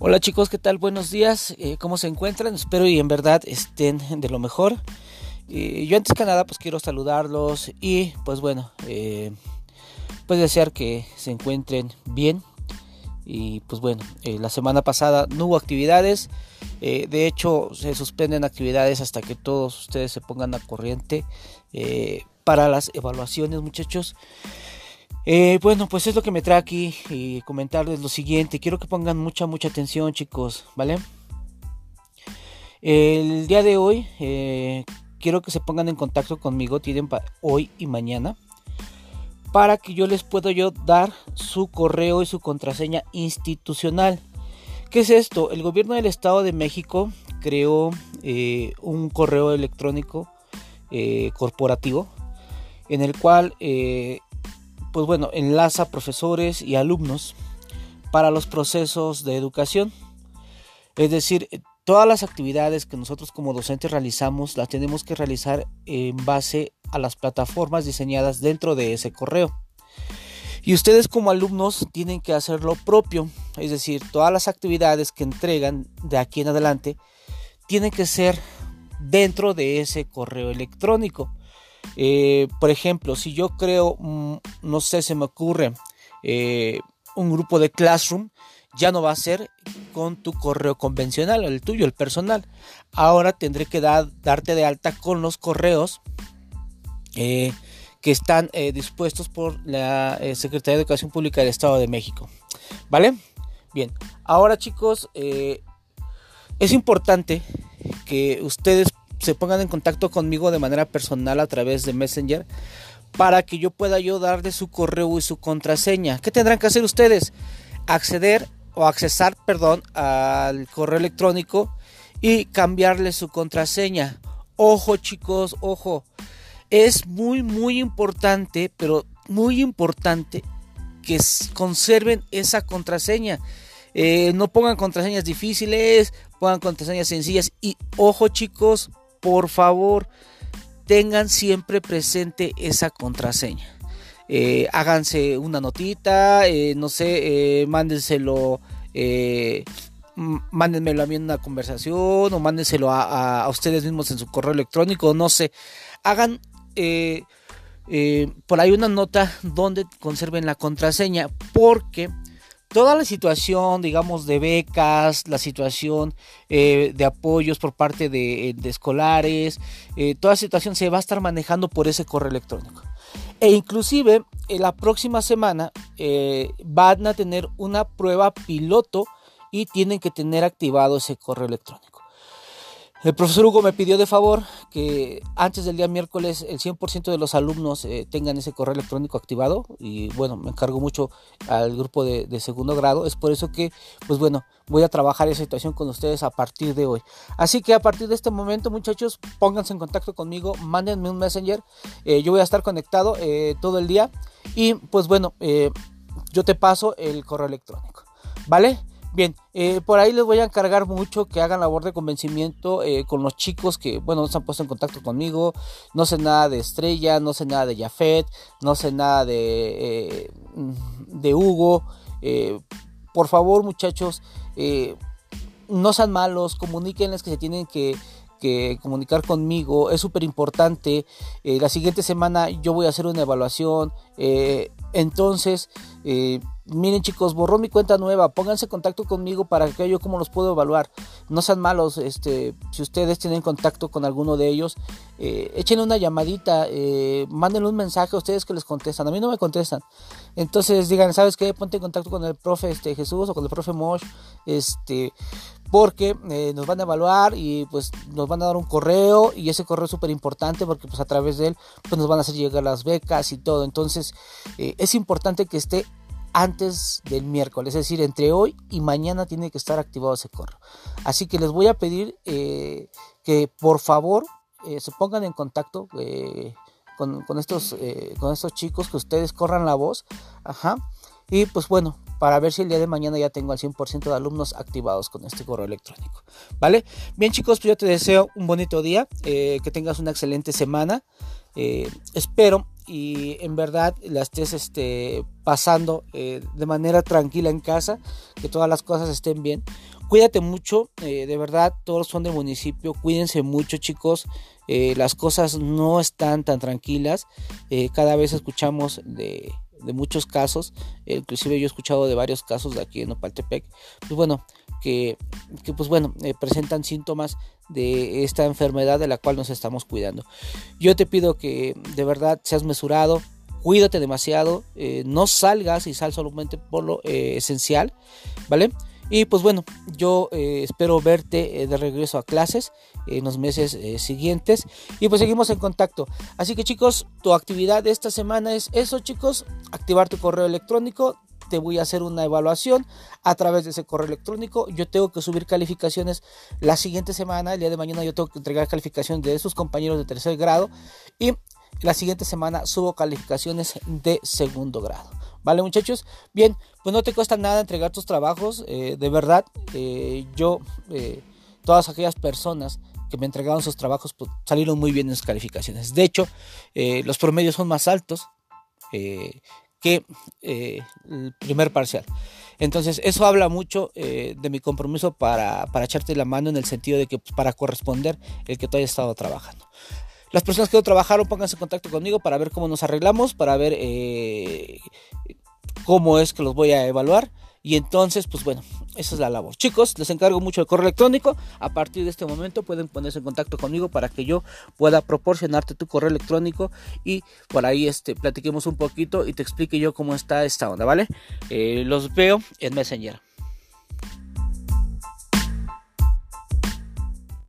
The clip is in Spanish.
Hola chicos, ¿qué tal? Buenos días, eh, ¿cómo se encuentran? Espero y en verdad estén de lo mejor. Eh, yo antes que nada pues quiero saludarlos y pues bueno, eh, pues desear que se encuentren bien. Y pues bueno, la semana pasada no hubo actividades, de hecho se suspenden actividades hasta que todos ustedes se pongan a corriente para las evaluaciones muchachos. Eh, bueno, pues es lo que me trae aquí y comentarles lo siguiente. Quiero que pongan mucha, mucha atención, chicos, ¿vale? El día de hoy eh, quiero que se pongan en contacto conmigo, tienen hoy y mañana, para que yo les pueda yo dar su correo y su contraseña institucional. ¿Qué es esto? El gobierno del Estado de México creó eh, un correo electrónico corporativo en el cual pues bueno, enlaza profesores y alumnos para los procesos de educación. Es decir, todas las actividades que nosotros como docentes realizamos las tenemos que realizar en base a las plataformas diseñadas dentro de ese correo. Y ustedes como alumnos tienen que hacer lo propio, es decir, todas las actividades que entregan de aquí en adelante tienen que ser dentro de ese correo electrónico. Eh, por ejemplo, si yo creo, mm, no sé, se me ocurre eh, un grupo de Classroom, ya no va a ser con tu correo convencional, el tuyo, el personal. Ahora tendré que darte de alta con los correos eh, que están dispuestos por la Secretaría de Educación Pública del Estado de México. ¿Vale? Bien, ahora chicos, es importante que ustedes se pongan en contacto conmigo de manera personal a través de Messenger para que yo pueda yo darle su correo y su contraseña. ¿Qué tendrán que hacer ustedes? Acceder o accesar, perdón, al correo electrónico y cambiarle su contraseña. Ojo chicos, ojo. Es muy, muy importante, pero muy importante que conserven esa contraseña. Eh, no pongan contraseñas difíciles, pongan contraseñas sencillas. Y ojo chicos, por favor tengan siempre presente esa contraseña. Eh, háganse una notita, eh, no sé, eh, mándenselo, mándenmelo a mí en una conversación o mándenselo a, a, ustedes mismos en su correo electrónico, no sé. Hagan por ahí una nota donde conserven la contraseña porque toda la situación, digamos, de becas, la situación eh, de apoyos por parte de, escolares, eh, toda situación se va a estar manejando por ese correo electrónico. E inclusive la próxima semana eh, van a tener una prueba piloto y tienen que tener activado ese correo electrónico. El profesor Hugo me pidió de favor que antes del día miércoles el 100% de los alumnos eh, tengan ese correo electrónico activado y bueno, me encargo mucho al grupo de, segundo grado. Es por eso que, pues bueno, voy a trabajar esa situación con ustedes a partir de hoy. Así que a partir de este momento, muchachos, pónganse en contacto conmigo, mándenme un messenger. Eh, yo voy a estar conectado eh, todo el día y pues bueno, yo te paso el correo electrónico. ¿Vale? Bien, eh, por ahí les voy a encargar mucho que hagan labor de convencimiento eh, con los chicos que, bueno, no se han puesto en contacto conmigo. No sé nada de Estrella, no sé nada de Jafet, no sé nada de, eh, de Hugo. por favor, muchachos, no sean malos, comuníquenles que se tienen que, que comunicar conmigo. Es súper importante. la siguiente semana yo voy a hacer una evaluación. entonces, Miren chicos, borró mi cuenta nueva, pónganse en contacto conmigo para que yo cómo los puedo evaluar. No sean malos, este, si ustedes tienen contacto con alguno de ellos, eh, échenle una llamadita, eh, mándenle un mensaje a ustedes que les contestan. A mí no me contestan. Entonces digan, ¿sabes qué? Ponte en contacto con el profe este, Jesús o con el profe Mosh, este, porque eh, nos van a evaluar y pues nos van a dar un correo y ese correo es súper importante porque pues a través de él pues nos van a hacer llegar las becas y todo. Entonces es importante que esté antes del miércoles, es decir, entre hoy y mañana tiene que estar activado ese correo. Así que les voy a pedir eh, que por favor eh, se pongan en contacto eh, con, estos, con estos chicos, que ustedes corran la voz. Ajá. Y pues bueno, para ver si el día de mañana ya tengo al 100% de alumnos activados con este correo electrónico. ¿Vale? Bien chicos, pues yo te deseo un bonito día, que tengas una excelente semana. espero y en verdad la estés este, pasando eh, de manera tranquila en casa, que todas las cosas estén bien. Cuídate mucho, eh, de verdad, todos son de municipio, cuídense mucho chicos, eh, las cosas no están tan tranquilas, cada vez escuchamos de, de muchos casos, inclusive yo he escuchado de varios casos de aquí en Opaltepec, pues bueno, que, que pues bueno, presentan síntomas de esta enfermedad de la cual nos estamos cuidando. Yo te pido que de verdad seas mesurado, cuídate demasiado, eh, no salgas y sal solamente por lo eh, esencial, ¿vale? Y pues bueno, yo eh, espero verte de regreso a clases en los meses siguientes y pues seguimos en contacto. Así que chicos, tu actividad de esta semana es eso chicos, activar tu correo electrónico, te voy a hacer una evaluación a través de ese correo electrónico. Yo tengo que subir calificaciones la siguiente semana, el día de mañana yo tengo que entregar calificaciones de sus compañeros de tercer grado y la siguiente semana subo calificaciones de segundo grado. ¿Vale muchachos? Bien, pues no te cuesta nada entregar tus trabajos. Eh, de verdad, eh, yo, eh, todas aquellas personas que me entregaron sus trabajos pues, salieron muy bien en sus calificaciones. De hecho, los promedios son más altos que el primer parcial. Entonces, eso habla mucho de mi compromiso para, para, echarte la mano en el sentido de que pues, para corresponder el que tú hayas estado trabajando. Las personas que no trabajaron, pónganse en contacto conmigo para ver cómo nos arreglamos, para ver eh, cómo es que los voy a evaluar. Y entonces, pues bueno, esa es la labor. Chicos, les encargo mucho el correo electrónico. A partir de este momento pueden ponerse en contacto conmigo para que yo pueda proporcionarte tu correo electrónico y por ahí este, platiquemos un poquito y te explique yo cómo está esta onda, ¿vale? Eh, los veo en Messenger.